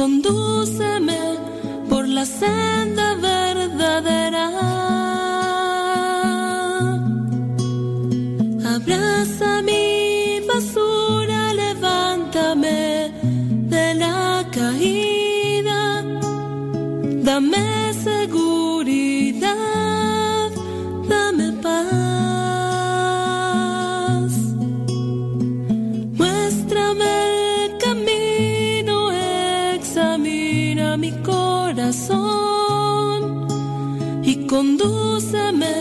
condúceme por la senda verdadera. Condúceme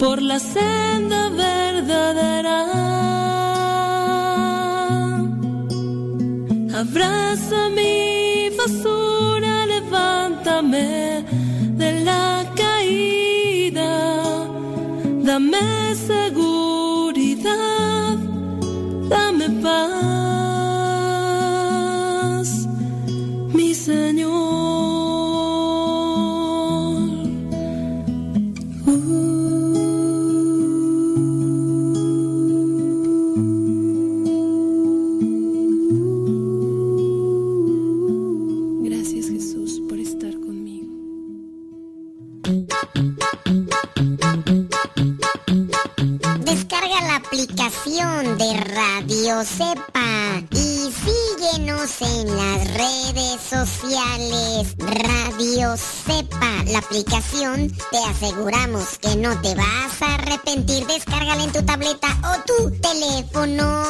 por la senda verdadera. Abraza mi basura, levántame de la caída. Dame sociales. Radio Cepa, la aplicación, te aseguramos que no te vas a arrepentir. Descárgala en tu tableta o tu teléfono.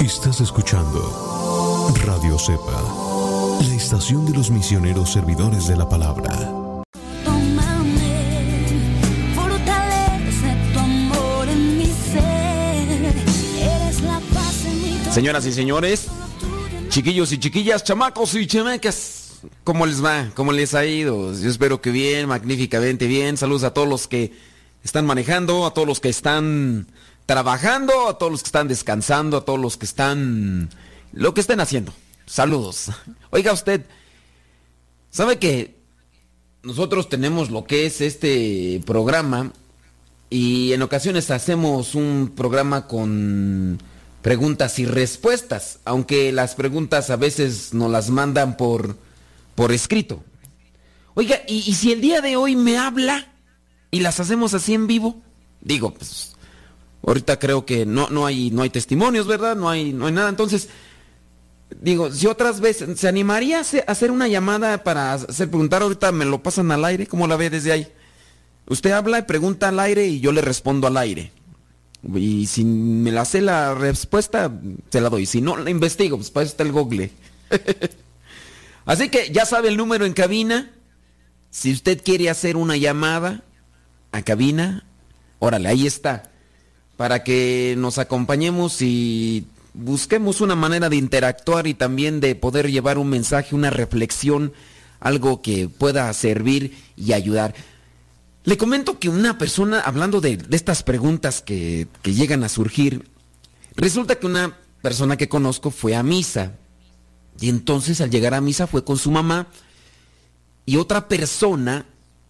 Estás escuchando Radio Cepa, la estación de los misioneros servidores de la palabra. Señoras y señores, chiquillos y chiquillas, chamacos y chamacas, ¿cómo les va? ¿Cómo les ha ido? Yo espero que bien, magníficamente bien. Saludos a todos los que están manejando, a todos los que están trabajando, a todos los que están descansando, a todos los que están... lo que estén haciendo. Saludos. Oiga usted, ¿sabe que nosotros tenemos lo que es este programa y en ocasiones hacemos un programa con preguntas y respuestas, aunque las preguntas a veces nos las mandan por, por escrito. Oiga, ¿y, si el día de hoy me habla y las hacemos así en vivo? Digo, pues ahorita creo que no, no, hay, no hay testimonios, ¿verdad? No hay, no hay nada. Entonces, digo, si otras veces, ¿se animaría a hacer- a hacer una llamada para hacer preguntar? Ahorita me lo pasan al aire, ¿cómo la ve desde ahí? Usted habla y pregunta al aire y yo le respondo al aire. Y si me la sé la respuesta, se la doy. Si no, la investigo, pues para eso está el google. Así que ya sabe el número en cabina. Si usted quiere hacer una llamada a cabina, órale, ahí está. Para que nos acompañemos y busquemos una manera de interactuar y también de poder llevar un mensaje, una reflexión, algo que pueda servir y ayudar. Le comento que una persona, hablando de, estas preguntas que, que llegan a surgir, resulta que una persona que conozco fue a misa. Y entonces al llegar a misa fue con su mamá y otra persona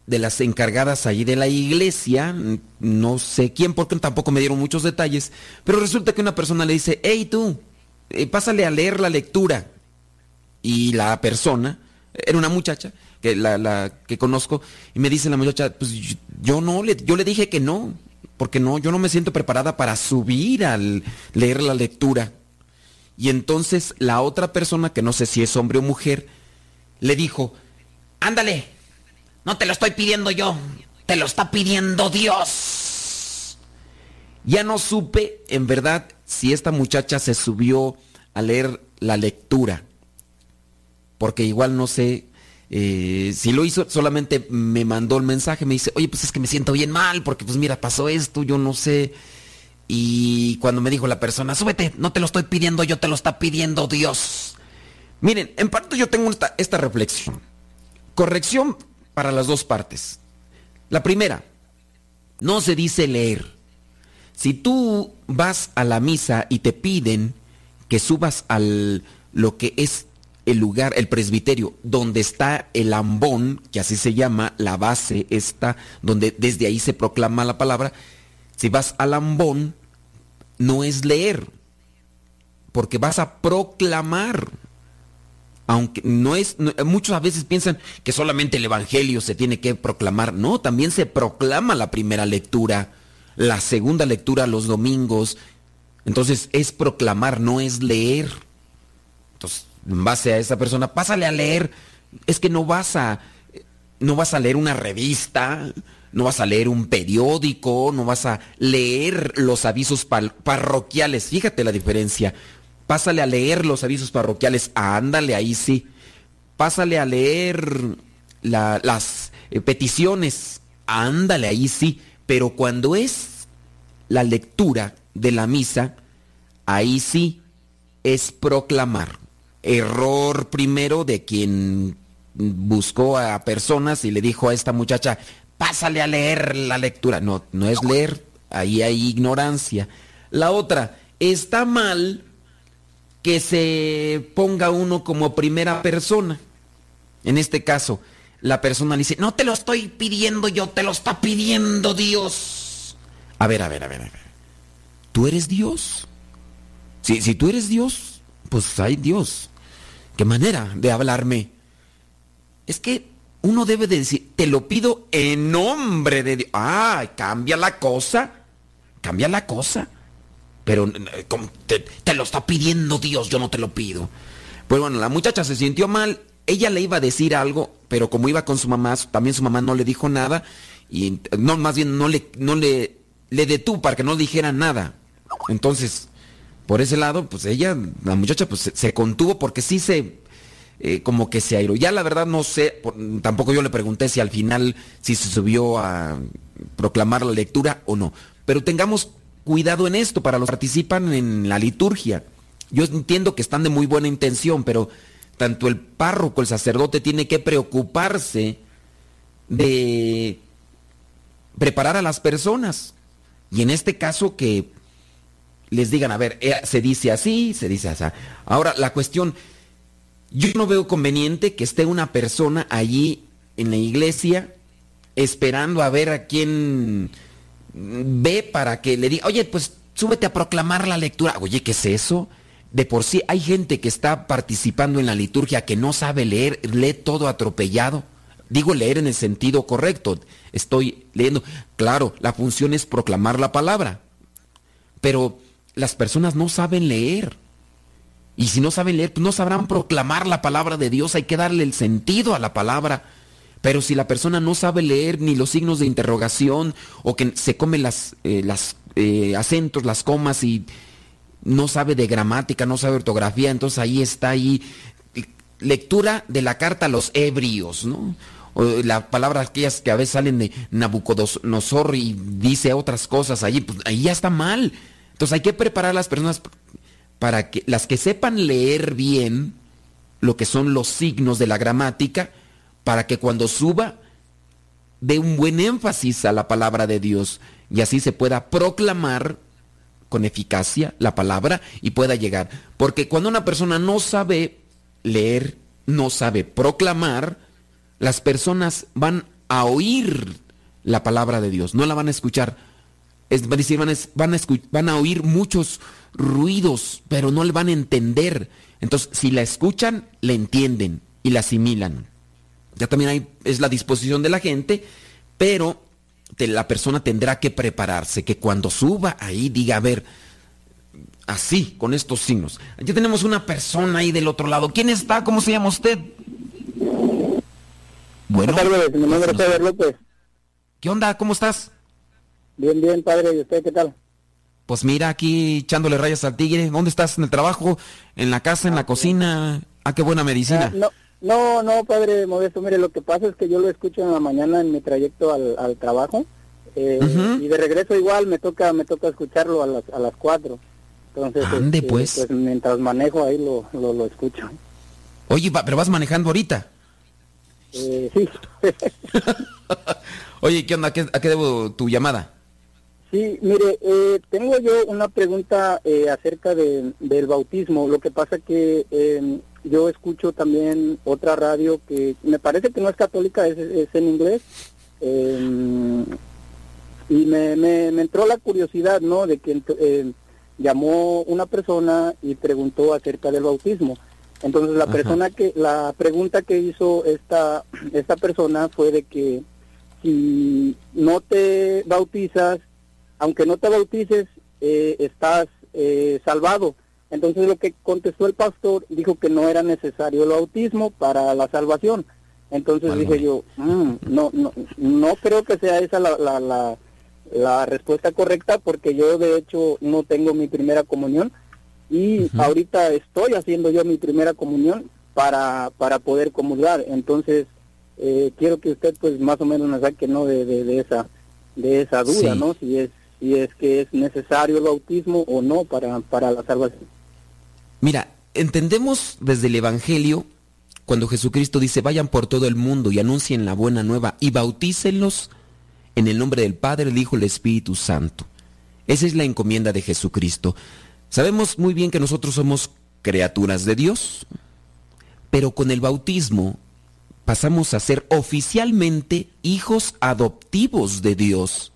de las encargadas allí de la iglesia, no sé quién, porque tampoco me dieron muchos detalles, pero resulta que una persona le dice, hey tú, eh, pásale a leer la lectura. Y la persona, era una muchacha, que la, que conozco, y me dice la muchacha, pues yo, no, yo le dije que no, porque no, yo no me siento preparada para subir al leer la lectura. Y entonces la otra persona, que no sé si es hombre o mujer, le dijo, ándale, no te lo estoy pidiendo yo, te lo está pidiendo Dios. Ya no supe, en verdad, si esta muchacha se subió a leer la lectura, porque igual no sé eh, si lo hizo, solamente me mandó el mensaje, me dice, oye, pues es que me siento bien mal, porque pues mira, pasó esto, yo no sé. Y cuando me dijo la persona, súbete, no te lo estoy pidiendo yo, te lo está pidiendo Dios. Miren, en parte yo tengo esta, esta reflexión. Corrección para las dos partes. La primera, no se dice leer. Si tú vas a la misa y te piden que subas al lo que es el lugar, el presbiterio, donde está el ambón, que así se llama, la base está, donde desde ahí se proclama la palabra, si vas al ambón, no es leer, porque vas a proclamar. Aunque no es, muchas veces piensan que solamente el Evangelio se tiene que proclamar. No, también se proclama la primera lectura, la segunda lectura los domingos. Entonces es proclamar, no es leer. Entonces, en base a esa persona, pásale a leer. Es que no vas a, no vas a leer una revista, no vas a leer un periódico, no vas a leer los avisos parroquiales. Fíjate la diferencia. Pásale a leer los avisos parroquiales. ándale, ahí sí. Pásale a leer las eh, peticiones. Ándale, ahí sí. Pero cuando es la lectura de la misa, ahí sí es proclamar. Error primero de quien buscó a personas y le dijo a esta muchacha, pásale a leer la lectura. No, no es leer, ahí hay ignorancia. La otra, está mal que se ponga uno como primera persona. En este caso, la persona dice, no te lo estoy pidiendo yo, te lo está pidiendo Dios. A ver, a ver, a ver, a ver. ¿Tú eres Dios? Si, si tú eres Dios, pues hay Dios. ¿Qué manera de hablarme? Es que uno debe de decir, te lo pido en nombre de Dios. Ah, cambia la cosa. Cambia la cosa. Pero te, lo está pidiendo Dios, yo no te lo pido. Pues bueno, la muchacha se sintió mal. Ella le iba a decir algo, pero como iba con su mamá, también su mamá no le dijo nada. Y no, más bien no le, no le, le detuvo para que no dijera nada. Entonces, por ese lado, pues ella, la muchacha, pues se contuvo porque sí se eh, como que se airó. Ya la verdad no sé, tampoco yo le pregunté si al final si se subió a proclamar la lectura o no. Pero tengamos cuidado en esto para los que participan en la liturgia. Yo entiendo que están de muy buena intención, pero tanto el párroco, el sacerdote, tiene que preocuparse de preparar a las personas. Y en este caso que les digan, a ver, eh, se dice así, se dice así. Ahora, la cuestión, yo no veo conveniente que esté una persona allí en la iglesia esperando a ver a quién ve para que le diga, oye, pues súbete a proclamar la lectura. Oye, ¿qué es eso? De por sí hay gente que está participando en la liturgia que no sabe leer, lee todo atropellado. Digo leer en el sentido correcto. Estoy leyendo. Claro, la función es proclamar la palabra. Pero las personas no saben leer. Y si no saben leer, pues no sabrán proclamar la palabra de Dios. Hay que darle el sentido a la palabra. Pero si la persona no sabe leer ni los signos de interrogación o que se come las, eh, las eh, acentos, las comas y no sabe de gramática, no sabe ortografía, entonces ahí está ahí lectura de la carta a los ebrios, ¿no? O la palabra aquellas que a veces salen de Nabucodonosor y dice otras cosas allí, pues ahí ya está mal. Entonces hay que preparar a las personas para que las que sepan leer bien lo que son los signos de la gramática, para que cuando suba dé un buen énfasis a la palabra de Dios y así se pueda proclamar con eficacia la palabra y pueda llegar. Porque cuando una persona no sabe leer, no sabe proclamar, las personas van a oír la palabra de Dios, no la van a escuchar. Es decir, van, a, van a oír muchos ruidos, pero no le van a entender. Entonces, si la escuchan, la entienden y la asimilan. Ya también hay, es la disposición de la gente, pero la persona tendrá que prepararse, que cuando suba ahí diga, a ver, así, con estos signos. Ya tenemos una persona ahí del otro lado. ¿Quién está? ¿Cómo se llama usted? Bueno. ¿Qué onda? ¿Cómo estás? Bien, bien, padre. ¿Y usted qué tal? Pues mira, aquí echándole rayas al tigre. ¿Dónde estás? ¿En el trabajo? ¿En la casa? ¿En la cocina? Ah, qué buena medicina. Ah, no, no, no, padre Modesto. Mire, lo que pasa es que yo lo escucho en la mañana en mi trayecto al, trabajo. Eh, y de regreso igual me toca me toca escucharlo a las, a las 4. Entonces, Ande, este, pues. pues. mientras manejo ahí lo, lo, escucho. Oye, pero vas manejando ahorita. Eh, sí. Oye, ¿qué onda? ¿A qué, ¿A qué debo tu llamada? Sí, mire, eh, tengo yo una pregunta eh, acerca de, del bautismo. Lo que pasa que eh, yo escucho también otra radio que me parece que no es católica, es, en inglés. y me, me, entró la curiosidad, ¿no? De que llamó una persona y preguntó acerca del bautismo. Entonces la persona que la pregunta que hizo esta esta persona fue de que si no te bautizas, aunque no te bautices, eh, estás eh, salvado. Entonces lo que contestó el pastor dijo que no era necesario el bautismo para la salvación. Entonces dije yo, mm, no, no, no creo que sea esa la, la, la, la respuesta correcta porque yo de hecho no tengo mi primera comunión y ahorita estoy haciendo yo mi primera comunión para, para poder comulgar. Entonces, eh, quiero que usted pues más o menos nos saque no de, de, esa de esa duda, ¿no? Si es si es que es necesario el bautismo o no para, para la salvación. Mira, entendemos desde el Evangelio cuando Jesucristo dice, vayan por todo el mundo y anuncien la buena nueva y bautícenlos en el nombre del Padre, el Hijo y el Espíritu Santo. Esa es la encomienda de Jesucristo. Sabemos muy bien que nosotros somos criaturas de Dios, pero con el bautismo pasamos a ser oficialmente hijos adoptivos de Dios.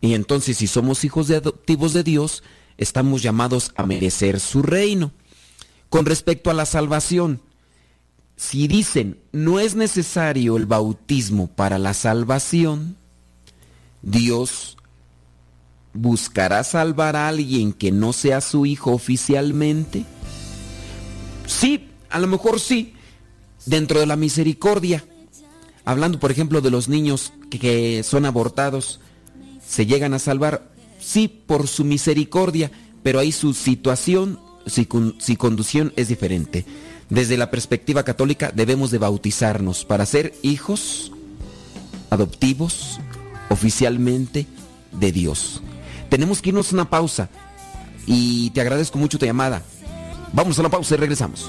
Y entonces si somos hijos adoptivos de Dios, estamos llamados a merecer su reino. Con respecto a la salvación, si dicen no es necesario el bautismo para la salvación, Dios buscará salvar a alguien que no sea su hijo oficialmente. Sí, a lo mejor sí, dentro de la misericordia. Hablando, por ejemplo, de los niños que, son abortados, se llegan a salvar, sí, por su misericordia, pero ahí su situación, su conducción es diferente. Desde la perspectiva católica debemos de bautizarnos para ser hijos adoptivos oficialmente de Dios. Tenemos que irnos a una pausa y te agradezco mucho tu llamada. Vamos a la pausa y regresamos.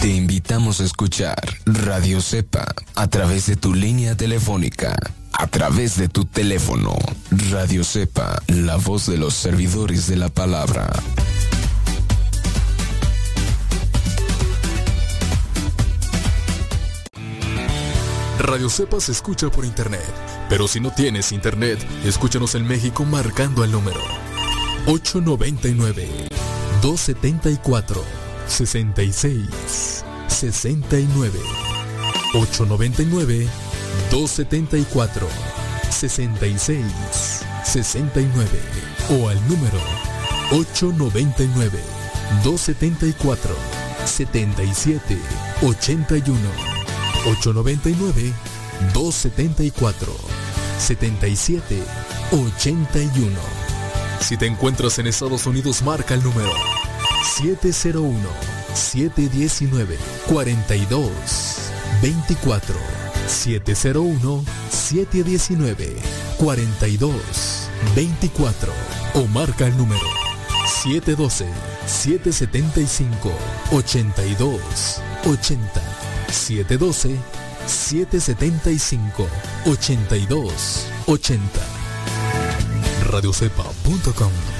Te invitamos a escuchar Radio Cepa a través de tu línea telefónica, a través de tu teléfono. Radio Cepa, la voz de los servidores de la palabra. Radio Cepa se escucha por internet, pero si no tienes internet, escúchanos en México marcando el número 899 274 66 69 899 274 66 69 o al número 899 274 77 81 899 274 77 81 Si te encuentras en Estados Unidos marca el número 701-719-42-24. 701-719-42-24. O marca el número 712-775-82-80. 712-775-82-80. Radiocepa.com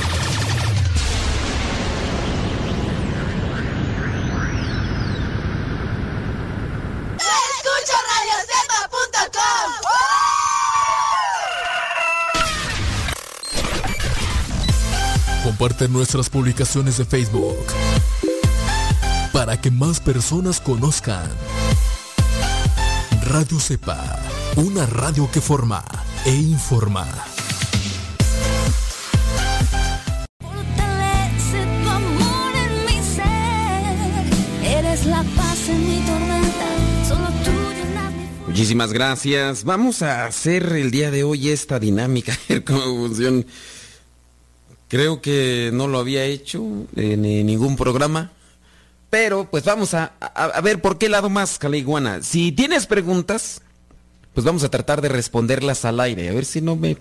comparte nuestras publicaciones de Facebook para que más personas conozcan Radio Cepa, una radio que forma e informa. Muchísimas gracias. Vamos a hacer el día de hoy esta dinámica, ver cómo funciona. Creo que no lo había hecho en, ningún programa. Pero pues vamos a, a, ver por qué lado más, Caliguana. Si tienes preguntas, pues vamos a tratar de responderlas al aire. A ver si no me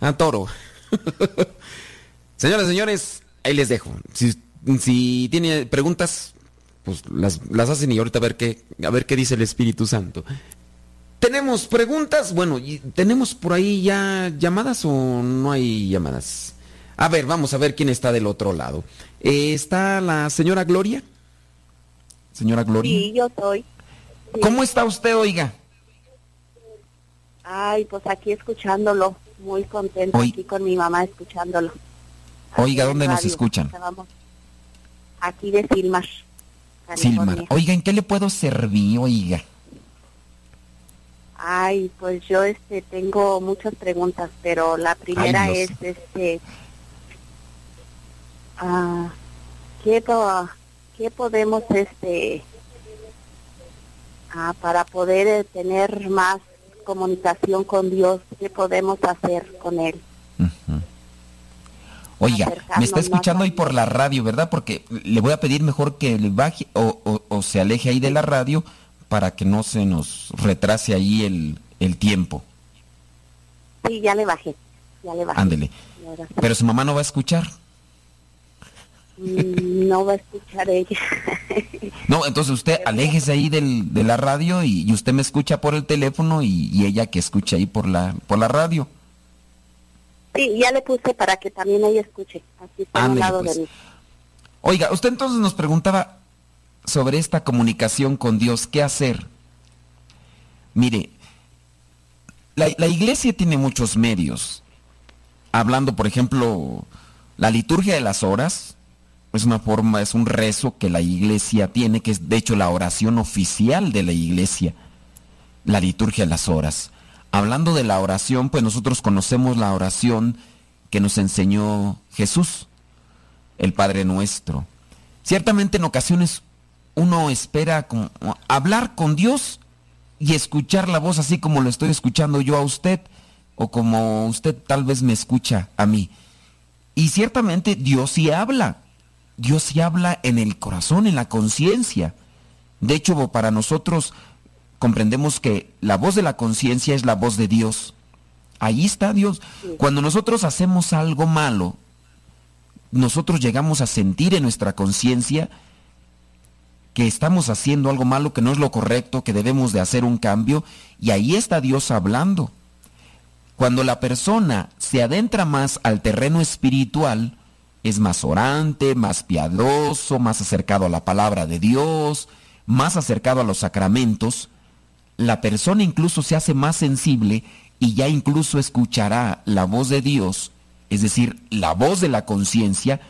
atoro. Señoras, señores, ahí les dejo. Si, si tiene preguntas, pues las, las, hacen y ahorita a ver qué, a ver qué dice el Espíritu Santo. ¿Tenemos preguntas? Bueno, ¿tenemos por ahí ya llamadas o no hay llamadas? A ver, vamos a ver quién está del otro lado. Eh, ¿Está la señora Gloria? Señora Gloria. Sí, yo soy. ¿Cómo está usted, oiga? Ay, pues aquí escuchándolo, muy contenta aquí con mi mamá escuchándolo. Oiga, ¿dónde nos escuchan? Aquí de Silmar. Silmar. Oiga, ¿en qué le puedo servir, oiga? Ay, pues yo este tengo muchas preguntas, pero la primera es este ah, ¿qué, ¿qué podemos este ah, para poder eh, tener más comunicación con Dios, qué podemos hacer con él? Oiga, me está escuchando ahí por la radio, ¿verdad? Porque le voy a pedir mejor que le baje o, o se aleje ahí de la radio para que no se nos retrase ahí el, el tiempo. Sí, ya le bajé, ya le bajé. Ándele. Pero su mamá no va a escuchar. Mm, no va a escuchar ella. no, entonces usted aléjese ahí del, de la radio y, usted me escucha por el teléfono y, ella que escuche ahí por la, por la radio. Sí, ya le puse para que también ella escuche. Así está al lado pues. de mí. Oiga, usted entonces nos preguntaba, sobre esta comunicación con Dios, ¿qué hacer? Mire, la, iglesia tiene muchos medios. Hablando, por ejemplo, la liturgia de las horas, es una forma, es un rezo que la iglesia tiene, que es de hecho la oración oficial de la iglesia, la liturgia de las horas. Hablando de la oración, pues nosotros conocemos la oración que nos enseñó Jesús, el Padre nuestro. Ciertamente en ocasiones uno espera hablar con Dios y escuchar la voz así como lo estoy escuchando yo a usted o como usted tal vez me escucha a mí. Y ciertamente Dios sí habla. Dios sí habla en el corazón, en la conciencia. De hecho, para nosotros comprendemos que la voz de la conciencia es la voz de Dios. Ahí está Dios. Cuando nosotros hacemos algo malo, nosotros llegamos a sentir en nuestra conciencia que estamos haciendo algo malo, que no es lo correcto, que debemos de hacer un cambio, y ahí está Dios hablando. Cuando la persona se adentra más al terreno espiritual, es más orante, más piadoso, más acercado a la palabra de Dios, más acercado a los sacramentos, la persona incluso se hace más sensible y ya incluso escuchará la voz de Dios, es decir, la voz de la conciencia,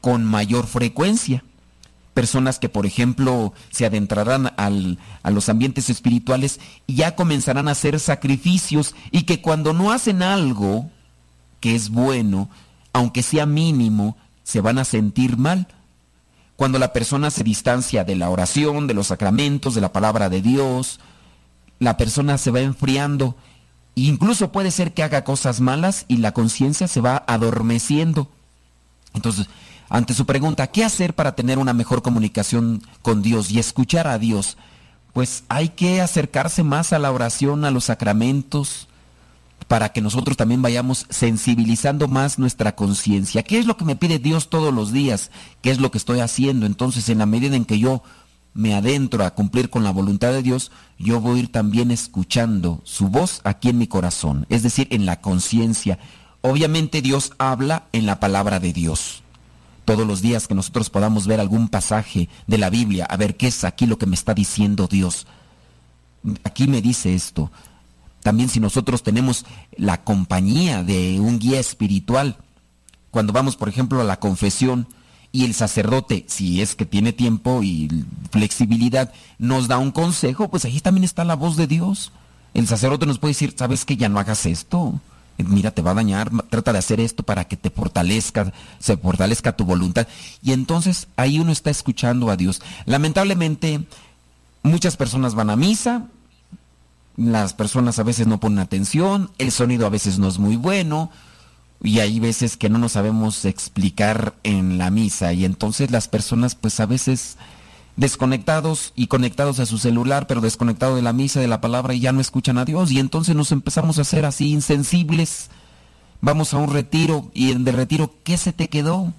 con mayor frecuencia. Personas que, por ejemplo, se adentrarán a los ambientes espirituales y ya comenzarán a hacer sacrificios y que cuando no hacen algo que es bueno, aunque sea mínimo, se van a sentir mal. Cuando la persona se distancia de la oración, de los sacramentos, de la palabra de Dios, la persona se va enfriando. Incluso puede ser que haga cosas malas y la conciencia se va adormeciendo. Entonces, ante su pregunta, ¿qué hacer para tener una mejor comunicación con Dios y escuchar a Dios? Pues hay que acercarse más a la oración, a los sacramentos, para que nosotros también vayamos sensibilizando más nuestra conciencia. ¿Qué es lo que me pide Dios todos los días? ¿Qué es lo que estoy haciendo? Entonces, en la medida en que yo me adentro a cumplir con la voluntad de Dios, yo voy a ir también escuchando su voz aquí en mi corazón, es decir, en la conciencia. Obviamente Dios habla en la palabra de Dios todos los días que nosotros podamos ver algún pasaje de la Biblia, a ver qué es aquí lo que me está diciendo Dios. Aquí me dice esto. También si nosotros tenemos la compañía de un guía espiritual, cuando vamos, por ejemplo, a la confesión y el sacerdote, si es que tiene tiempo y flexibilidad, nos da un consejo, pues ahí también está la voz de Dios. El sacerdote nos puede decir, ¿sabes que ya no hagas esto? mira, te va a dañar, trata de hacer esto para que te fortalezca, se fortalezca tu voluntad. Y entonces ahí uno está escuchando a Dios. Lamentablemente, muchas personas van a misa, las personas a veces no ponen atención, el sonido a veces no es muy bueno, y hay veces que no nos sabemos explicar en la misa, y entonces las personas pues a veces desconectados y conectados a su celular, pero desconectados de la misa, de la palabra, y ya no escuchan a Dios, y entonces nos empezamos a hacer así insensibles. Vamos a un retiro, y en de retiro, ¿qué se te quedó?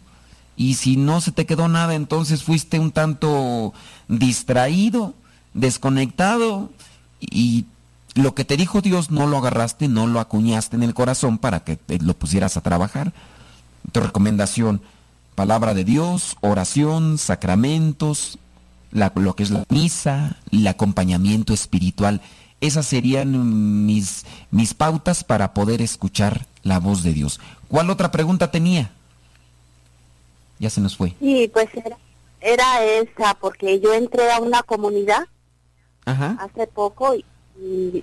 Y si no se te quedó nada, entonces fuiste un tanto distraído, desconectado, y lo que te dijo Dios no lo agarraste, no lo acuñaste en el corazón para que lo pusieras a trabajar. Tu recomendación, palabra de Dios, oración, sacramentos, lo que es la misa, el acompañamiento espiritual. Esas serían mis, mis pautas para poder escuchar la voz de Dios. ¿Cuál otra pregunta tenía? Ya se nos fue. Sí, pues era, era esa, porque yo entré a una comunidad hace poco y,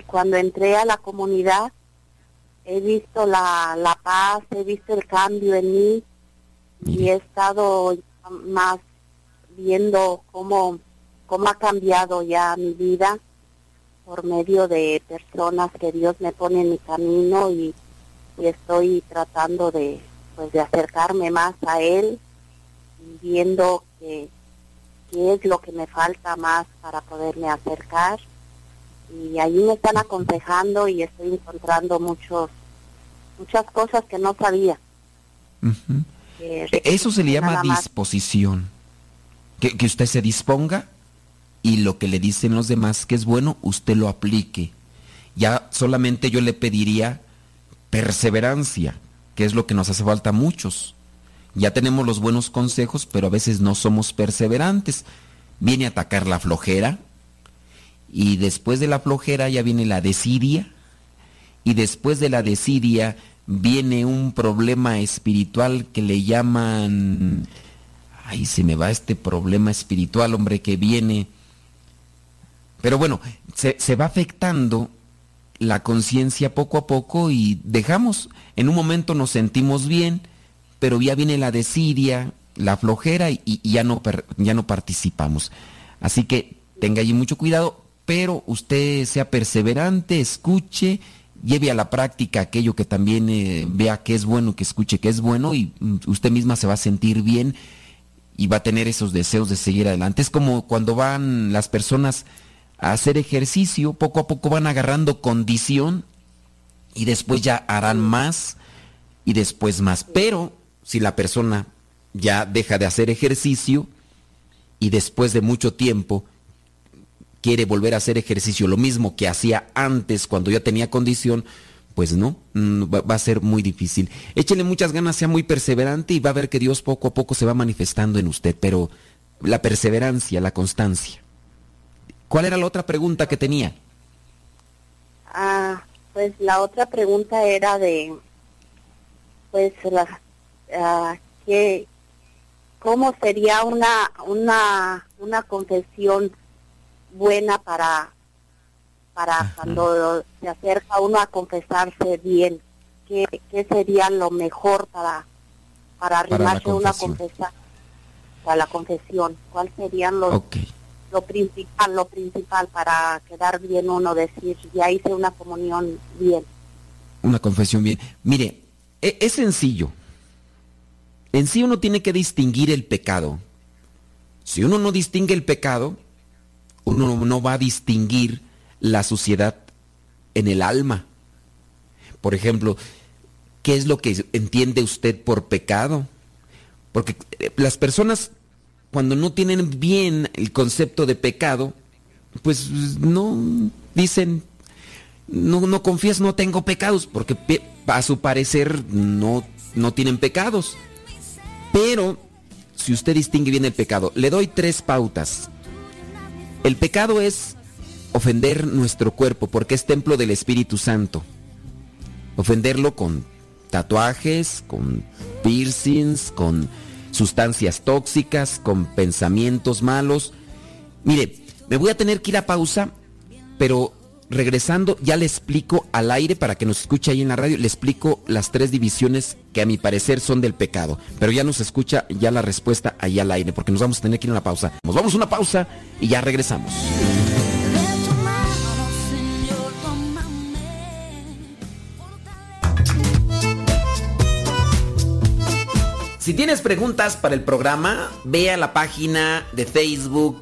cuando entré a la comunidad he visto la, la paz, he visto el cambio en mí y he estado más viendo cómo, cómo ha cambiado ya mi vida por medio de personas que Dios me pone en mi camino y, estoy tratando de pues de acercarme más a él viendo que qué es lo que me falta más para poderme acercar y ahí me están aconsejando y estoy encontrando muchos muchas cosas que no sabía. Eso se le llama disposición que, usted se disponga y lo que le dicen los demás que es bueno, usted lo aplique. Ya solamente yo le pediría perseverancia, que es lo que nos hace falta a muchos. Ya tenemos los buenos consejos, pero a veces no somos perseverantes. Viene a atacar la flojera y después de la flojera ya viene la desidia y después de la desidia viene un problema espiritual que le llaman ay, se me va este problema espiritual, hombre, que viene. Pero bueno, se, va afectando la conciencia poco a poco y dejamos, en un momento nos sentimos bien, pero ya viene la desidia, la flojera y, ya, no, ya no participamos. Así que tenga allí mucho cuidado, pero usted sea perseverante, escuche, lleve a la práctica aquello que también eh, vea que es bueno, que escuche que es bueno y mm, usted misma se va a sentir bien y va a tener esos deseos de seguir adelante. Es como cuando van las personas a hacer ejercicio, poco a poco van agarrando condición y después ya harán más y después más. Pero si la persona ya deja de hacer ejercicio y después de mucho tiempo quiere volver a hacer ejercicio, lo mismo que hacía antes cuando ya tenía condición, pues no, mm, va, a ser muy difícil. Échele muchas ganas, sea muy perseverante y va a ver que Dios poco a poco se va manifestando en usted, pero la perseverancia, la constancia. ¿Cuál era la otra pregunta que tenía? Ah, pues la otra pregunta era de, pues, la, ah, que, ¿cómo sería una, una, una confesión buena para para cuando se acerca uno a confesarse bien, ¿qué, qué sería lo mejor para, para arrimarse uno a confesar? Para la confesión, ¿cuál sería lo, lo principal, lo principal para quedar bien uno, decir, ya hice una comunión bien? Una confesión bien. Mire, es, es sencillo. En sí uno tiene que distinguir el pecado. Si uno no distingue el pecado, uno no va a distinguir la suciedad en el alma. Por ejemplo, ¿qué es lo que entiende usted por pecado? Porque eh, las personas cuando no tienen bien el concepto de pecado, pues no dicen, no, no confías, no tengo pecados, porque a su parecer no, no tienen pecados. Pero si usted distingue bien el pecado, le doy tres pautas. El pecado es ofender nuestro cuerpo porque es templo del Espíritu Santo. Ofenderlo con tatuajes, con piercings, con sustancias tóxicas, con pensamientos malos. Mire, me voy a tener que ir a pausa, pero regresando ya le explico al aire para que nos escuche ahí en la radio, le explico las tres divisiones que a mi parecer son del pecado. Pero ya nos escucha ya la respuesta ahí al aire, porque nos vamos a tener que ir a una pausa. Nos vamos a una pausa y ya regresamos. Si tienes preguntas para el programa, ve a la página de Facebook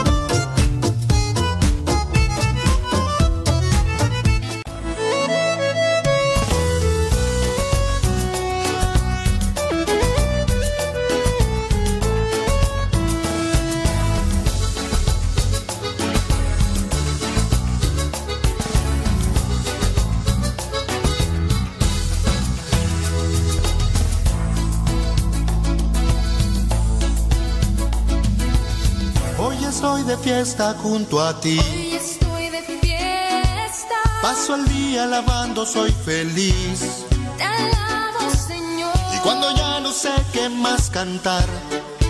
Fiesta junto a ti. Hoy estoy de fiesta. Paso el día alabando, soy feliz. Te alabo, Señor. Y cuando ya no sé qué más cantar,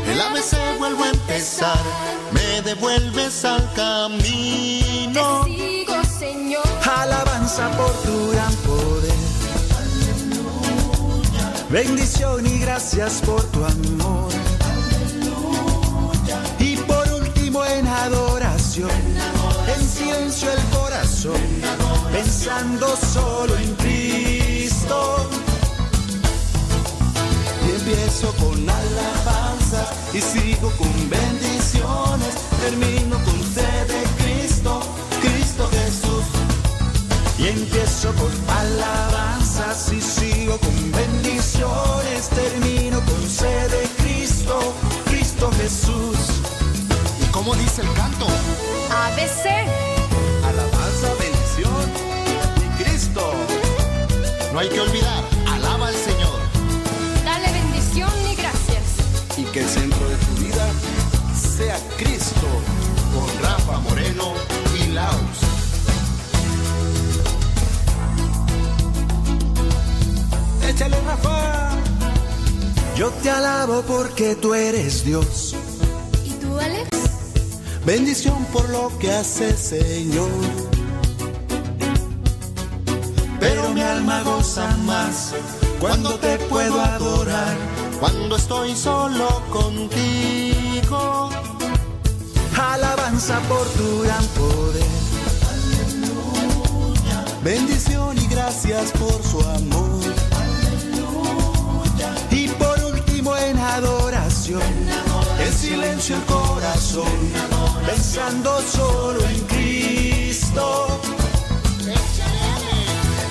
el ABC vuelvo a empezar. Me devuelves al camino. Te sigo, Señor. Alabanza por tu gran poder. Aleluya. Bendición y gracias por tu amor. Adoración, en silencio el corazón, pensando solo en Cristo. Y empiezo con alabanzas y sigo con bendiciones, termino con sed de Cristo, Cristo Jesús. Y empiezo con alabanzas y sigo con bendiciones, termino con sed de Cristo, Cristo Jesús. ¿Cómo dice el canto? ABC. Alabanza, bendición y Cristo. No hay que olvidar, alaba al Señor. Dale bendición y gracias. Y que el centro de tu vida sea Cristo con Rafa Moreno y Laos. Échale Rafa. Yo te alabo porque tú eres Dios. Bendición por lo que hace Señor. Pero mi alma goza más cuando te puedo adorar, cuando estoy solo contigo. Alabanza por tu gran poder. Bendición y gracias por su amor. Y por último en adoración. En silencio el corazón, pensando solo en Cristo.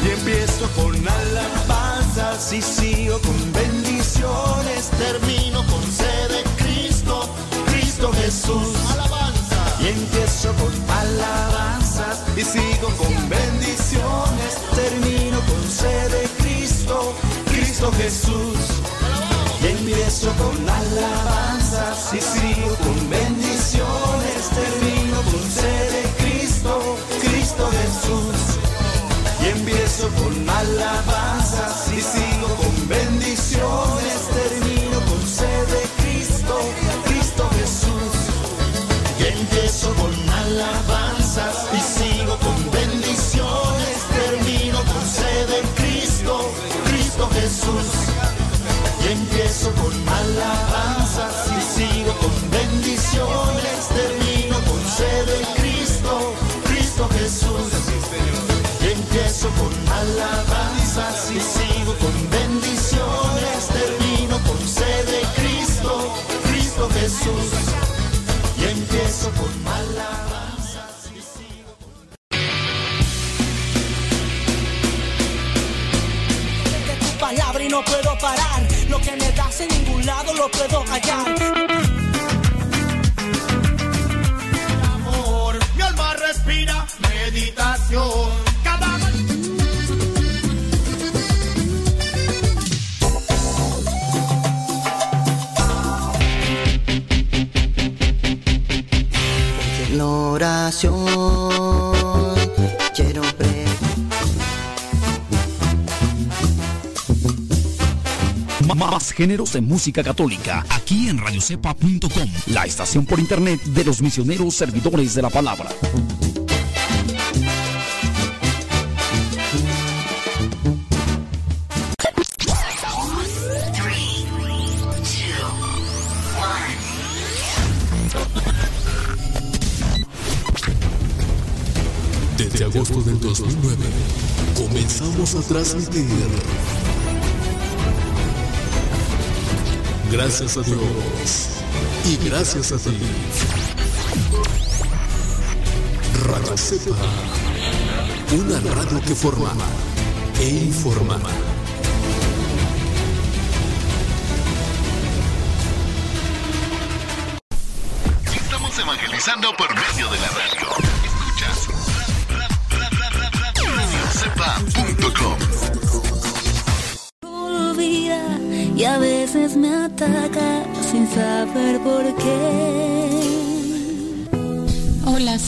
Y empiezo con alabanzas y sigo con bendiciones. Termino con sed de Cristo, Cristo Jesús. Y empiezo con alabanzas y sigo con bendiciones. Termino con sed de Cristo, Cristo Jesús. Empiezo con alabanzas y sigo con bendiciones. Termino con sed de Cristo, Cristo Jesús. Y empiezo con alabanzas en ningún lado lo puedo hallar. Amor, mi alma respira meditación. más géneros de música católica aquí en radiocepa.com, la estación por internet de los misioneros servidores de la palabra. Desde agosto del 2009 comenzamos a transmitir Gracias a Dios y gracias a ti. Radio Cepa, una radio que forma e informa. Estamos evangelizando por medio de la radio.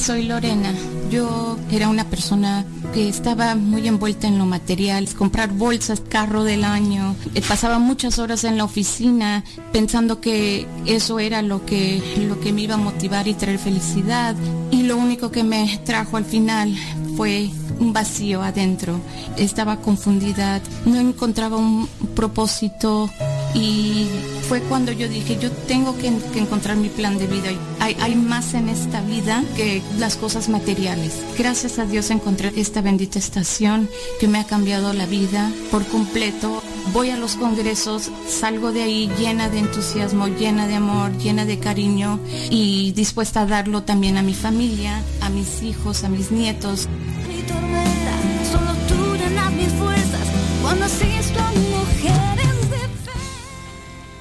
Soy Lorena. Yo era una persona que estaba muy envuelta en lo material, comprar bolsas, carro del año. Eh, Pasaba muchas horas en la oficina pensando que eso era lo que, lo que me iba a motivar y traer felicidad. Y lo único que me trajo al final fue un vacío adentro. Estaba confundida, no encontraba un propósito y fue cuando yo dije, yo tengo que, encontrar mi plan de vida. Hay, hay más en esta vida que las cosas materiales. Gracias a Dios encontré esta bendita estación que me ha cambiado la vida por completo. Voy a los congresos, salgo de ahí llena de entusiasmo, llena de amor, llena de cariño y dispuesta a darlo también a mi familia, a mis hijos, a mis nietos.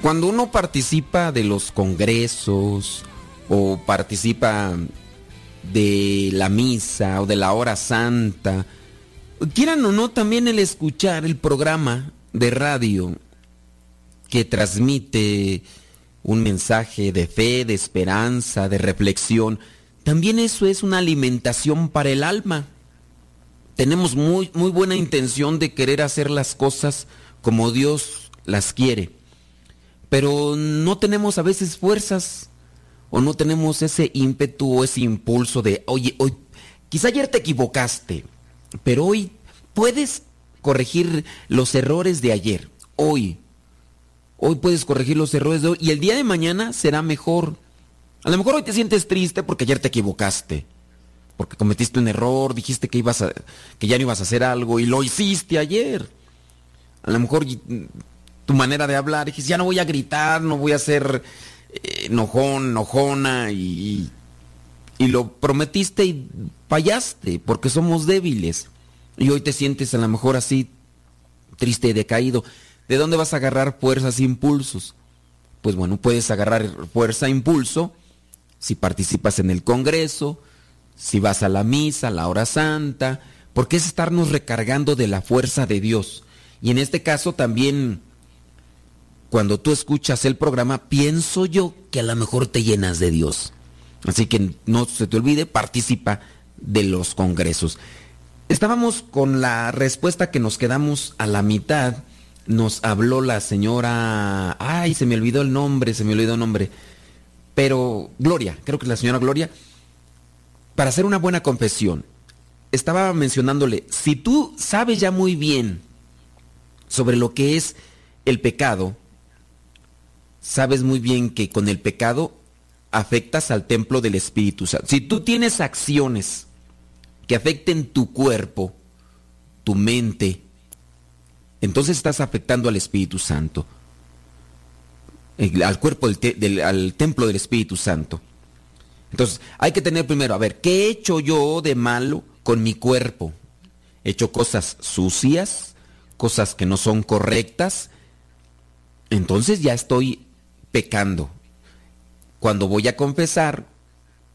Cuando uno participa de los congresos o participa de la misa o de la hora santa, quieran o no también el escuchar el programa de radio que transmite un mensaje de fe, de esperanza, de reflexión, también eso es una alimentación para el alma. Tenemos muy, muy buena intención de querer hacer las cosas como Dios las quiere, pero no tenemos a veces fuerzas o no tenemos ese ímpetu o ese impulso de, oye, hoy, quizá ayer te equivocaste, pero hoy puedes corregir los errores de ayer, hoy. Hoy puedes corregir los errores de hoy y el día de mañana será mejor. A lo mejor hoy te sientes triste porque ayer te equivocaste. Porque cometiste un error, dijiste que ibas a, que ya no ibas a hacer algo y lo hiciste ayer. A lo mejor tu manera de hablar, dijiste, ya no voy a gritar, no voy a ser eh, enojón, enojona y, y lo prometiste y fallaste porque somos débiles. Y hoy te sientes a lo mejor así triste y decaído. ¿De dónde vas a agarrar fuerzas e impulsos? Pues bueno, puedes agarrar fuerza e impulso si participas en el Congreso, si vas a la misa, a la hora santa, porque es estarnos recargando de la fuerza de Dios. Y en este caso también, cuando tú escuchas el programa, pienso yo que a lo mejor te llenas de Dios. Así que no se te olvide, participa de los congresos. Estábamos con la respuesta que nos quedamos a la mitad. Nos habló la señora... Ay, se me olvidó el nombre, se me olvidó el nombre. Pero Gloria, creo que la señora Gloria, para hacer una buena confesión, estaba mencionándole, si tú sabes ya muy bien sobre lo que es el pecado, sabes muy bien que con el pecado afectas al templo del Espíritu Santo. Si tú tienes acciones que afecten tu cuerpo, tu mente, entonces estás afectando al Espíritu Santo, al cuerpo del- al templo del Espíritu Santo. Entonces, hay que tener primero, a ver, ¿qué he hecho yo de malo con mi cuerpo? He hecho cosas sucias, cosas que no son correctas, entonces ya estoy pecando. Cuando voy a confesar,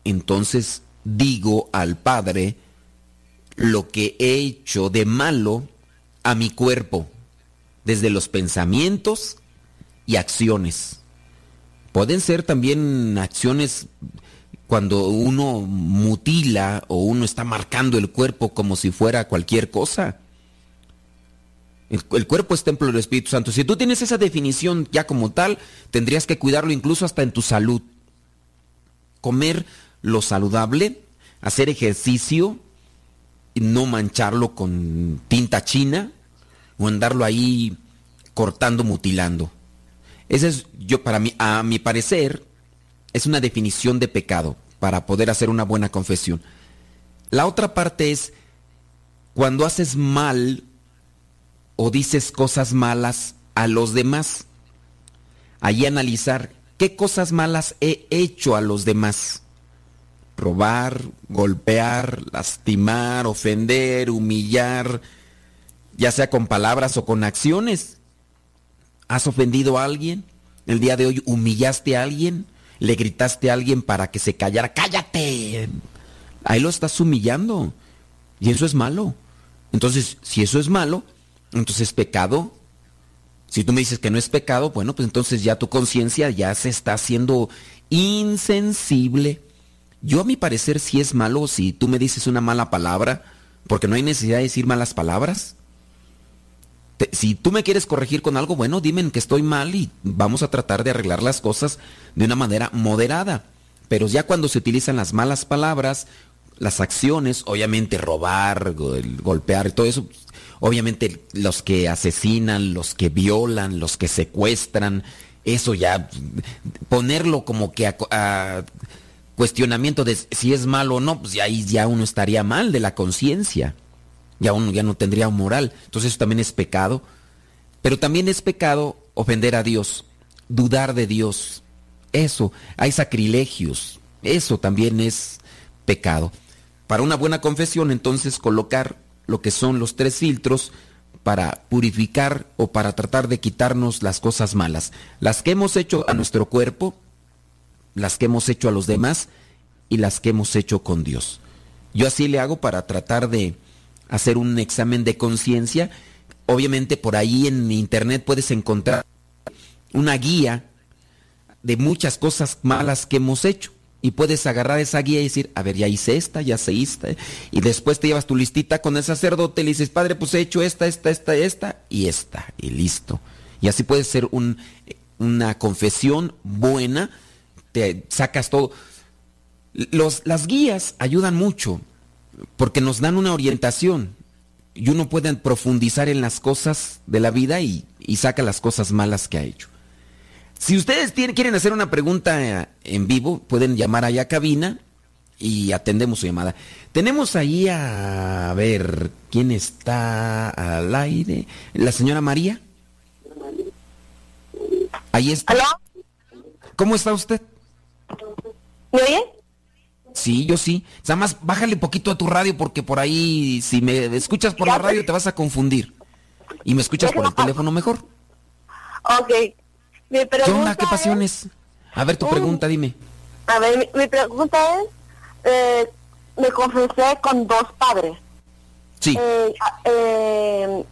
entonces digo al Padre lo que he hecho de malo a mi cuerpo, desde los pensamientos y acciones. Pueden ser también acciones cuando uno mutila o uno está marcando el cuerpo como si fuera cualquier cosa. El, cuerpo es templo del Espíritu Santo. Si tú tienes esa definición ya como tal, tendrías que cuidarlo incluso hasta en tu salud. Comer lo saludable, hacer ejercicio, y no mancharlo con tinta china o andarlo ahí cortando, mutilando. Esa es, yo, para mí, a mi parecer, es una definición de pecado para poder hacer una buena confesión. La otra parte es cuando haces mal o dices cosas malas a los demás. Allí analizar qué cosas malas he hecho a los demás. Robar, golpear, lastimar, ofender, humillar, ya sea con palabras o con acciones. ¿Has ofendido a alguien? El día de hoy humillaste a alguien, le gritaste a alguien para que se callara. ¡Cállate! Ahí lo estás humillando. Y eso es malo. Entonces, si eso es malo, entonces es pecado. Si tú me dices que no es pecado, bueno, pues entonces ya tu conciencia ya se está haciendo insensible. Yo a mi parecer si es malo si tú me dices una mala palabra, porque no hay necesidad de decir malas palabras. si tú me quieres corregir con algo, bueno, dime que estoy mal y vamos a tratar de arreglar las cosas de una manera moderada. Pero ya cuando se utilizan las malas palabras, las acciones, obviamente robar, golpear, todo eso, obviamente los que asesinan, los que violan, los que secuestran, eso ya, ponerlo como que a, cuestionamiento de si es malo o no, pues ya ahí ya uno estaría mal de la conciencia, ya uno ya no tendría moral, entonces eso también es pecado, pero también es pecado ofender a Dios, dudar de Dios, eso, hay sacrilegios, eso también es pecado. Para una buena confesión, entonces, colocar lo que son los tres filtros para purificar o para tratar de quitarnos las cosas malas. Las que hemos hecho a nuestro cuerpo, las que hemos hecho a los demás y las que hemos hecho con Dios. Yo así le hago para tratar de hacer un examen de conciencia. Obviamente por ahí en internet puedes encontrar una guía de muchas cosas malas que hemos hecho y puedes agarrar esa guía y decir, a ver, ya hice esta, ya se esta, y después te llevas tu listita con el sacerdote y le dices, padre, pues he hecho esta, esta, esta, esta, y esta, y listo. Y así puede ser un, una confesión buena, te sacas todo. Las guías ayudan mucho porque nos dan una orientación y uno puede profundizar en las cosas de la vida y, y saca las cosas malas que ha hecho. Si ustedes quieren hacer una pregunta en vivo, pueden llamar allá a cabina y atendemos su llamada. Tenemos ahí a, a ver quién está al aire. La señora María. Ahí está. ¿Aló? ¿Cómo está usted? ¿Me oye? Sí, yo sí. Nada más bájale poquito a tu radio porque por ahí, si me escuchas por la radio, te vas a confundir. Y me escuchas por el teléfono mejor. Ok. Mi ¿Qué onda? ¿Qué pasiones? A ver, tu pregunta, dime. A ver, mi, pregunta es, eh, me confesé con dos padres. Sí. Eh, eh,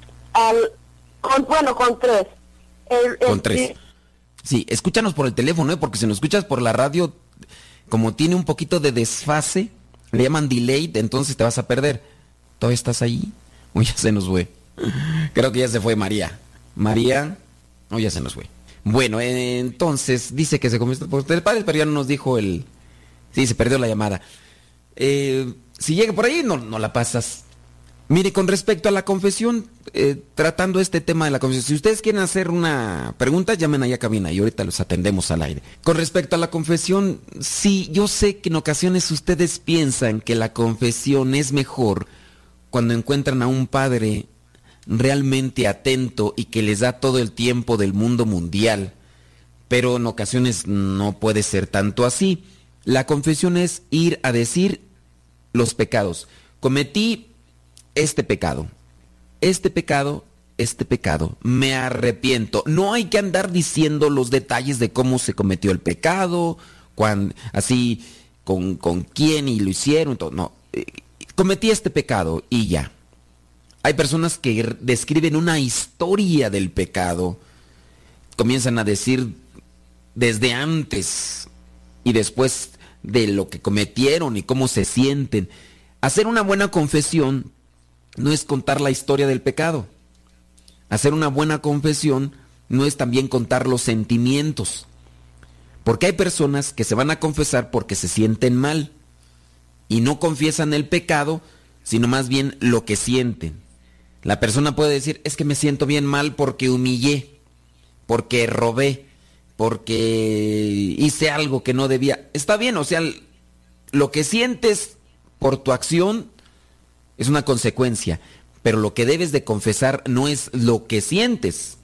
con, bueno, con tres. con tres. Sí, escúchanos por el teléfono, ¿eh? porque si nos escuchas por la radio, como tiene un poquito de desfase, le llaman delay, entonces te vas a perder. ¿Todavía estás ahí? O ya se nos fue. Creo que ya se fue María. María, o ya se nos fue. Bueno, entonces dice que se comenzó por el padre, pero ya no nos dijo el... Sí, se perdió la llamada. Eh, si llega por ahí, no, no la pasas. Mire, con respecto a la confesión, eh, tratando este tema de la confesión, si ustedes quieren hacer una pregunta, llamen allá a cabina y ahorita los atendemos al aire. Con respecto a la confesión, sí, yo sé que en ocasiones ustedes piensan que la confesión es mejor cuando encuentran a un padre realmente atento y que les da todo el tiempo del mundo mundial. Pero en ocasiones no puede ser tanto así. La confesión es ir a decir los pecados. Cometí este pecado, este pecado, este pecado. Me arrepiento. No hay que andar diciendo los detalles de cómo se cometió el pecado, así, con, con quién y lo hicieron. No, eh, cometí este pecado y ya. Hay personas que describen una historia del pecado. Comienzan a decir desde antes y después de lo que cometieron y cómo se sienten. Hacer una buena confesión no es contar la historia del pecado. Hacer una buena confesión no es también contar los sentimientos. Porque hay personas que se van a confesar porque se sienten mal y no confiesan el pecado, sino más bien lo que sienten. La persona puede decir, es que me siento bien mal porque humillé, porque robé, porque hice algo que no debía. Está bien, o sea, lo que sientes por tu acción es una consecuencia, Pero lo que debes de confesar no es lo que sientes,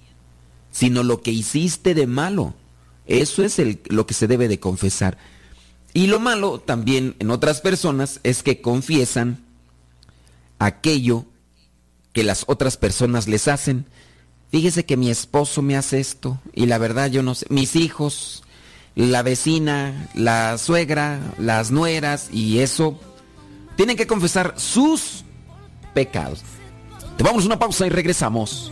sino lo que hiciste de malo. Eso es lo que se debe de confesar. Y lo malo también en otras personas es que confiesan aquello que las otras personas les hacen. Fíjese que mi esposo me hace esto y la verdad yo no sé, mis hijos, la vecina, la suegra, las nueras y eso tienen que confesar sus pecados. Te vamos a una pausa y regresamos.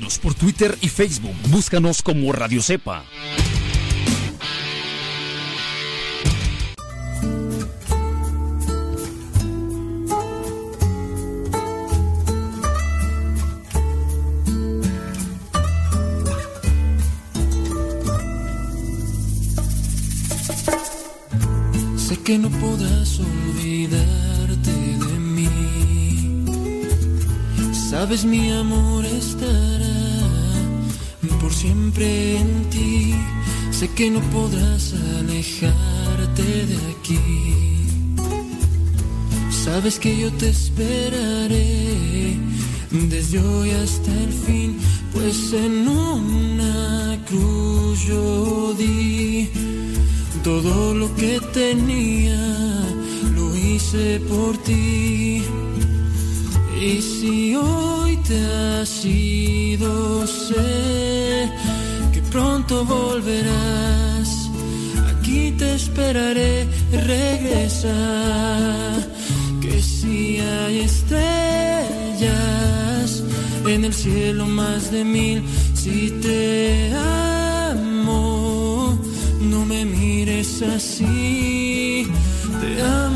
Síguenos por Twitter y Facebook. Búscanos como Radio Cepa. Sé que no podrás olvidarte de mí. Sabes, mi amor estará siempre en ti. Sé que no podrás alejarte de aquí. Sabes que yo te esperaré desde hoy hasta el fin, pues en una cruz yo di todo lo que tenía, lo hice por ti. Y si hoy te has ido, sé que pronto volverás. Aquí te esperaré, regresa. Que si hay estrellas en el cielo más de mil, si te amo, no me mires así. Te amo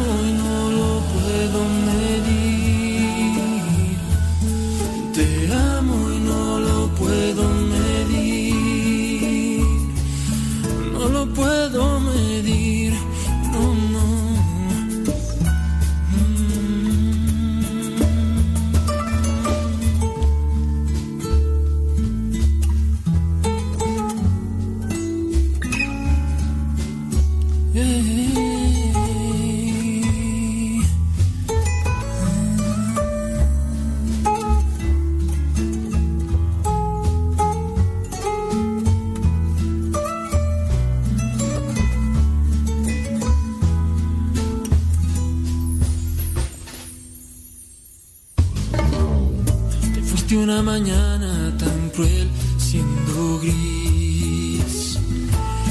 mañana tan cruel siendo gris.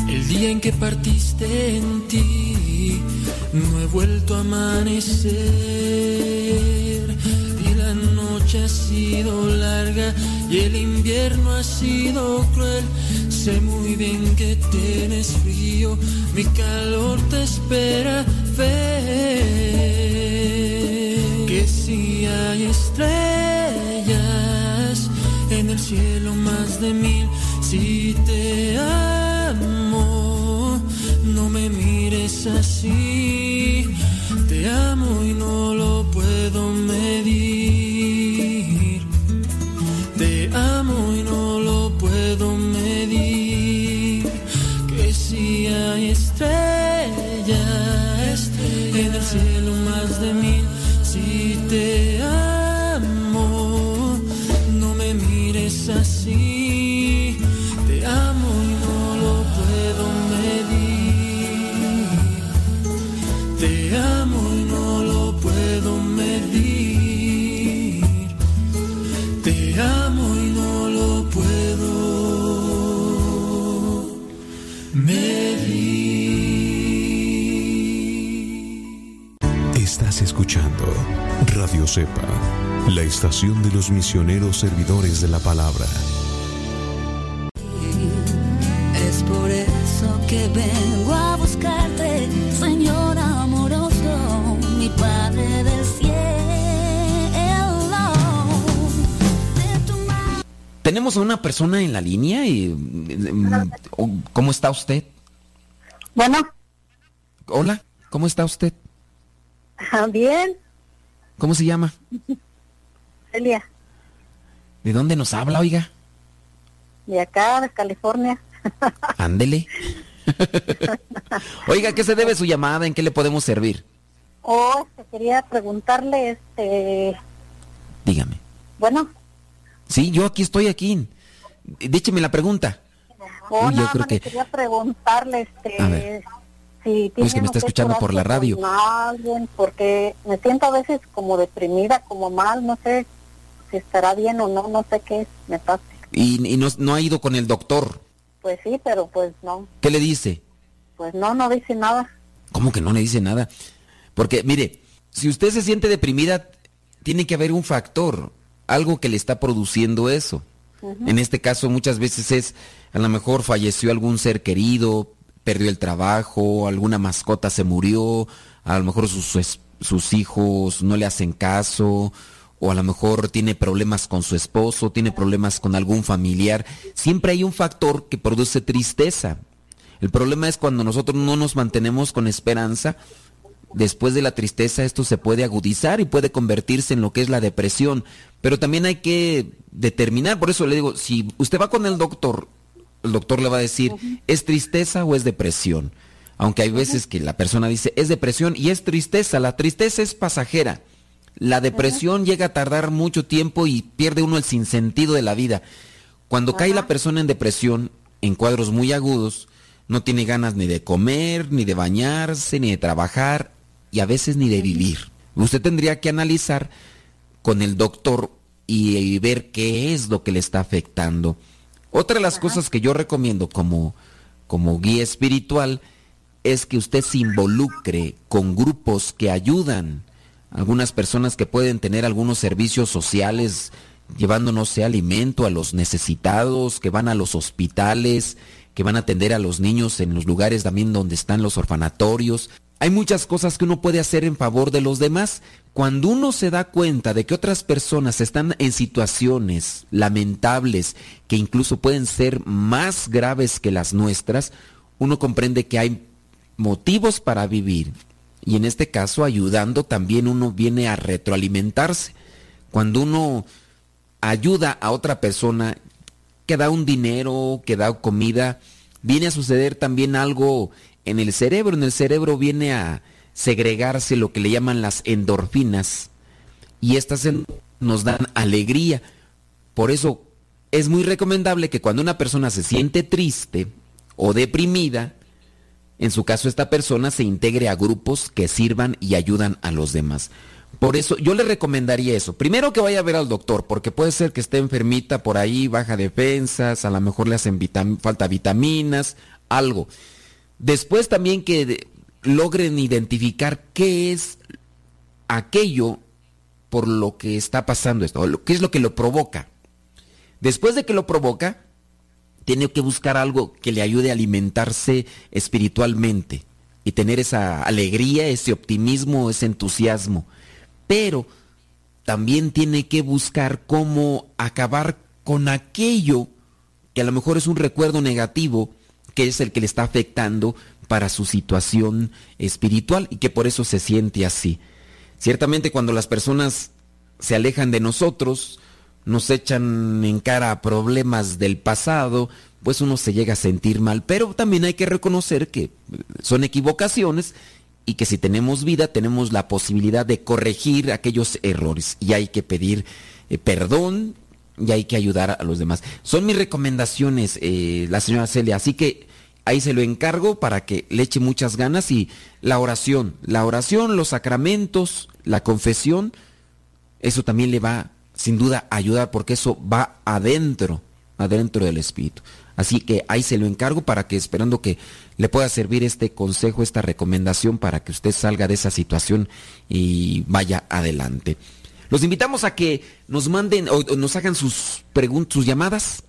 El día en que partiste en ti, no he vuelto a amanecer. Y la noche ha sido larga y el invierno ha sido cruel. Sé muy bien que tienes frío, mi calor te espera ver. Que si hay estrellas cielo más de mil, si te amo, no me mires así. Te amo y Cepa. la estación de los misioneros servidores de la palabra. Es por eso que vengo a buscarte, Señor amoroso, mi Padre del cielo. Tenemos a una persona en la línea y mm, ¿cómo está usted? Bueno. Hola, ¿cómo está usted? Bien. ¿Cómo se llama? Celia. ¿De dónde nos habla, oiga? De acá, de California. Ándele. oiga, ¿qué se debe su llamada? ¿En qué le podemos servir? Oh, quería preguntarle, este... Dígame. Bueno. Sí, yo aquí estoy aquí. Dícheme la pregunta. Oh, yo creo que... quería preguntarle, este... Si tiene es que me está escuchando por la radio. alguien, porque me siento a veces como deprimida, como mal, no sé si estará bien o no, no sé qué me pasa. ¿Y, no, no ha ido con el doctor? Pues sí, pero pues no. ¿Qué le dice? Pues no, no dice nada. ¿Cómo que no le dice nada? Porque, mire, si usted se siente deprimida, tiene que haber un factor, algo que le está produciendo eso. En este caso, muchas veces es, a lo mejor falleció algún ser querido, perdió el trabajo, alguna mascota se murió, a lo mejor sus, sus hijos no le hacen caso, o a lo mejor tiene problemas con su esposo, tiene problemas con algún familiar. Siempre hay un factor que produce tristeza. El problema es cuando nosotros no nos mantenemos con esperanza, después de la tristeza esto se puede agudizar y puede convertirse en lo que es la depresión. Pero también hay que determinar, por eso le digo, si usted va con el doctor, el doctor le va a decir, ¿es tristeza o es depresión? Aunque hay veces que la persona dice, es depresión y es tristeza. La tristeza es pasajera. La depresión llega a tardar mucho tiempo y pierde uno el sinsentido de la vida. Cuando cae la persona en depresión, en cuadros muy agudos, no tiene ganas ni de comer, ni de bañarse, ni de trabajar y a veces ni de vivir. Usted tendría que analizar con el doctor y, ver qué es lo que le está afectando. Otra de las cosas que yo recomiendo como, como guía espiritual es que usted se involucre con grupos que ayudan algunas personas que pueden tener algunos servicios sociales llevándonos alimento a los necesitados, que van a los hospitales, que van a atender a los niños en los lugares también donde están los orfanatorios. Hay muchas cosas que uno puede hacer en favor de los demás. Cuando uno se da cuenta de que otras personas están en situaciones lamentables que incluso pueden ser más graves que las nuestras, uno comprende que hay motivos para vivir y en este caso ayudando también uno viene a retroalimentarse. Cuando uno ayuda a otra persona, que da un dinero, que da comida, viene a suceder también algo en el cerebro. En el cerebro viene a segregarse lo que le llaman las endorfinas y estas nos dan alegría. Por eso es muy recomendable que cuando una persona se siente triste o deprimida, en su caso esta persona se integre a grupos que sirvan y ayudan a los demás. Por eso yo le recomendaría eso. Primero que vaya a ver al doctor, porque puede ser que esté enfermita por ahí, baja defensas, a lo mejor le hacen falta vitaminas, algo. Después también que logren identificar qué es aquello por lo que está pasando esto, qué es lo que lo provoca. Después de que lo provoca, tiene que buscar algo que le ayude a alimentarse espiritualmente y tener esa alegría, ese optimismo, ese entusiasmo. Pero también tiene que buscar cómo acabar con aquello que a lo mejor es un recuerdo negativo, que es el que le está afectando para su situación espiritual y que por eso se siente así. Ciertamente cuando las personas se alejan de nosotros, nos echan en cara problemas del pasado, pues uno se llega a sentir mal. Pero también hay que reconocer que son equivocaciones y que si tenemos vida tenemos la posibilidad de corregir aquellos errores y hay que pedir eh, perdón y hay que ayudar a los demás. Son mis recomendaciones, eh, la señora Celia, así que ahí se lo encargo para que le eche muchas ganas y la oración, la oración, los sacramentos, la confesión, eso también le va sin duda ayudar porque eso va adentro, adentro del espíritu. Así que ahí se lo encargo para que esperando que le pueda servir este consejo, esta recomendación para que usted salga de esa situación y vaya adelante. Los invitamos a que nos manden o, nos hagan sus preguntas, sus llamadas.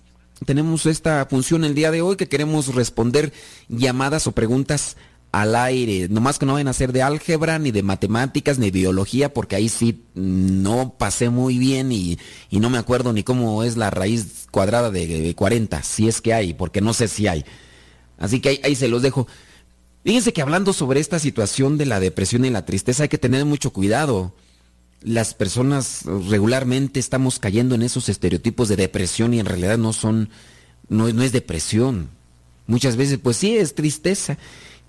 Tenemos esta función el día de hoy que queremos responder llamadas o preguntas al aire. Nomás que no vayan a ser de álgebra, ni de matemáticas, ni de biología, porque ahí sí no pasé muy bien y, no me acuerdo ni cómo es la raíz cuadrada de, 40, si es que hay, porque no sé si hay. Así que ahí, ahí se los dejo. Fíjense que hablando sobre esta situación de la depresión y la tristeza hay que tener mucho cuidado. Las personas regularmente estamos cayendo en esos estereotipos de depresión y en realidad no son, no, no es depresión. Muchas veces, pues sí, es tristeza.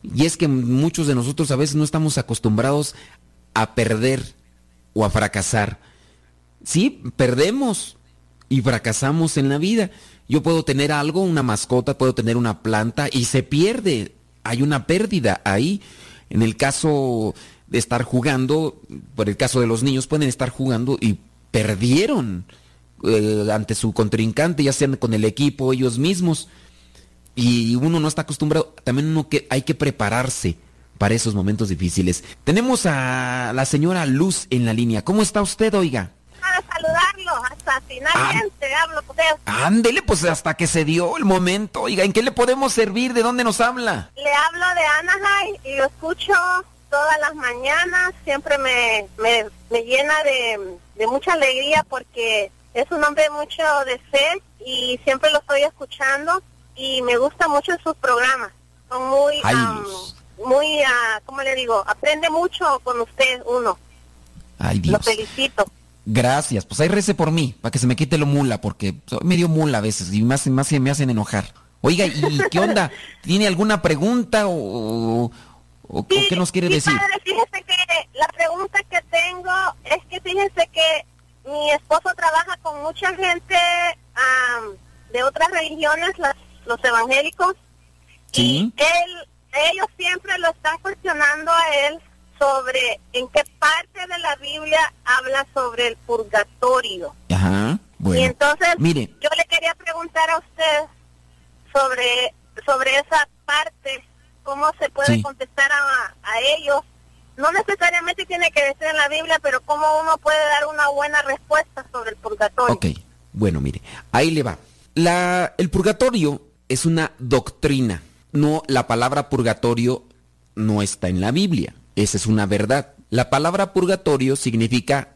Y es que muchos de nosotros a veces no estamos acostumbrados a perder o a fracasar. Sí, perdemos y fracasamos en la vida. Yo puedo tener algo, una mascota, puedo tener una planta y se pierde hay una pérdida ahí. En el caso de estar jugando, por el caso de los niños, pueden estar jugando y perdieron eh, ante su contrincante, ya sean con el equipo, ellos mismos. Y uno no está acostumbrado, también uno que hay que prepararse para esos momentos difíciles. Tenemos a la señora Luz en la línea. ¿Cómo está usted, oiga? saludarlo, hasta finalmente ah, hablo con Ándele, pues hasta que se dio el momento. Oiga, ¿en qué le podemos servir? ¿De dónde nos habla? Le hablo de Anaheim y lo escucho todas las mañanas. Siempre me, me, llena de, de, mucha alegría porque es un hombre mucho de fe y siempre lo estoy escuchando y me gusta mucho sus programas. Son muy, muy, uh, ¿cómo le digo? Aprende mucho con usted uno. Ay, Dios. Lo felicito. Gracias, pues ahí rece por mí, para que se me quite lo mula, porque soy medio mula a veces y más, más me hacen enojar. Oiga, ¿y qué onda? ¿Tiene alguna pregunta o, qué nos quiere decir? Padre, fíjese que la pregunta que tengo es que fíjese que mi esposo trabaja con mucha gente de otras religiones, los evangélicos, ¿Sí? y él, ellos siempre lo están cuestionando a él sobre en qué parte de la Biblia habla sobre el purgatorio. Ajá, bueno. Y entonces, mire. yo le quería preguntar a usted sobre, sobre esa parte, cómo se puede contestar a, a ellos. No necesariamente tiene que decir en la Biblia, pero cómo uno puede dar una buena respuesta sobre el purgatorio. Ok, bueno, mire, ahí le va. La, el purgatorio es una doctrina. No, la palabra purgatorio no está en la Biblia. Esa es una verdad. La palabra purgatorio significa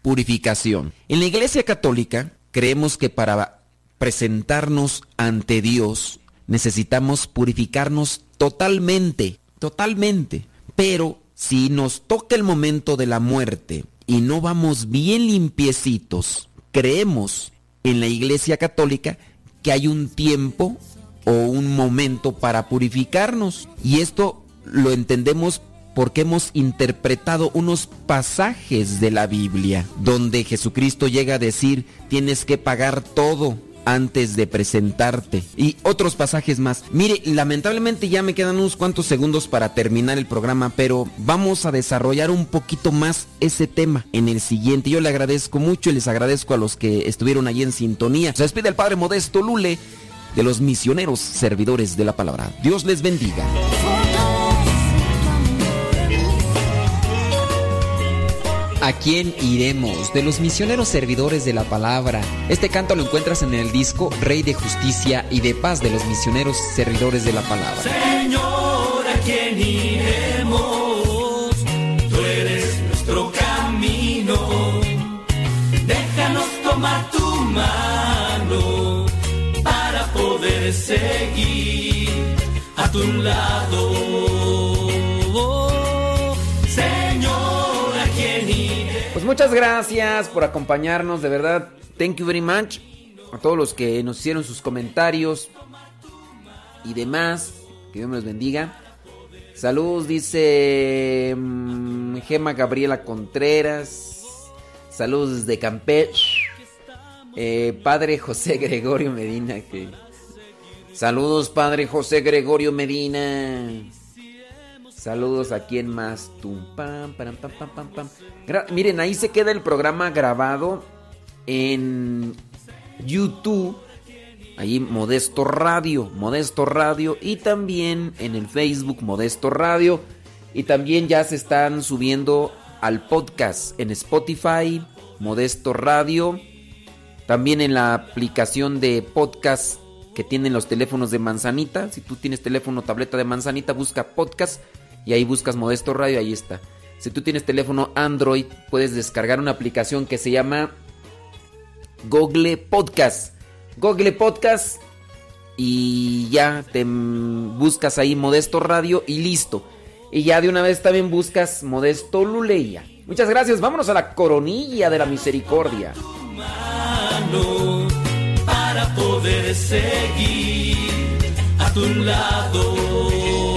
purificación. En la Iglesia Católica creemos que para presentarnos ante Dios necesitamos purificarnos totalmente, totalmente. Pero si nos toca el momento de la muerte y no vamos bien limpiecitos, creemos en la Iglesia Católica que hay un tiempo o un momento para purificarnos. Y esto lo entendemos porque hemos interpretado unos pasajes de la Biblia donde Jesucristo llega a decir tienes que pagar todo antes de presentarte. Y otros pasajes más. Mire, lamentablemente ya me quedan unos cuantos segundos para terminar el programa, pero vamos a desarrollar un poquito más ese tema en el siguiente. Yo le agradezco mucho y les agradezco a los que estuvieron allí en sintonía. Se despide el Padre Modesto Lule de los misioneros servidores de la palabra. Dios les bendiga. ¿A quién iremos? De los misioneros servidores de la palabra. Este canto lo encuentras en el disco Rey de Justicia y de Paz de los misioneros servidores de la palabra. Señor, ¿a quién iremos? Tú eres nuestro camino. Déjanos tomar tu mano para poder seguir a tu lado. Muchas gracias por acompañarnos, de verdad. Thank you very much. A todos los que nos hicieron sus comentarios y demás. Que Dios me los bendiga. Saludos, dice mm, Gema Gabriela Contreras. Saludos desde Campeche. Eh, padre José Gregorio Medina. Que... Saludos, Padre José Gregorio Medina. Saludos a quien más. Tum, pam, pam, pam, pam, pam. Miren, ahí se queda el programa grabado en YouTube. Ahí Modesto Radio, Modesto Radio y también en el Facebook Modesto Radio. Y también ya se están subiendo al podcast en Spotify, Modesto Radio. También en la aplicación de podcast que tienen los teléfonos de manzanita. Si tú tienes teléfono tableta de manzanita, busca podcast y ahí buscas Modesto Radio, ahí está. Si tú tienes teléfono Android, puedes descargar una aplicación que se llama Google Podcast. Google Podcast y ya te buscas ahí Modesto Radio y listo. Y ya de una vez también buscas Modesto Luleya. Muchas gracias, vámonos a la coronilla de la misericordia. Para poder seguir a tu lado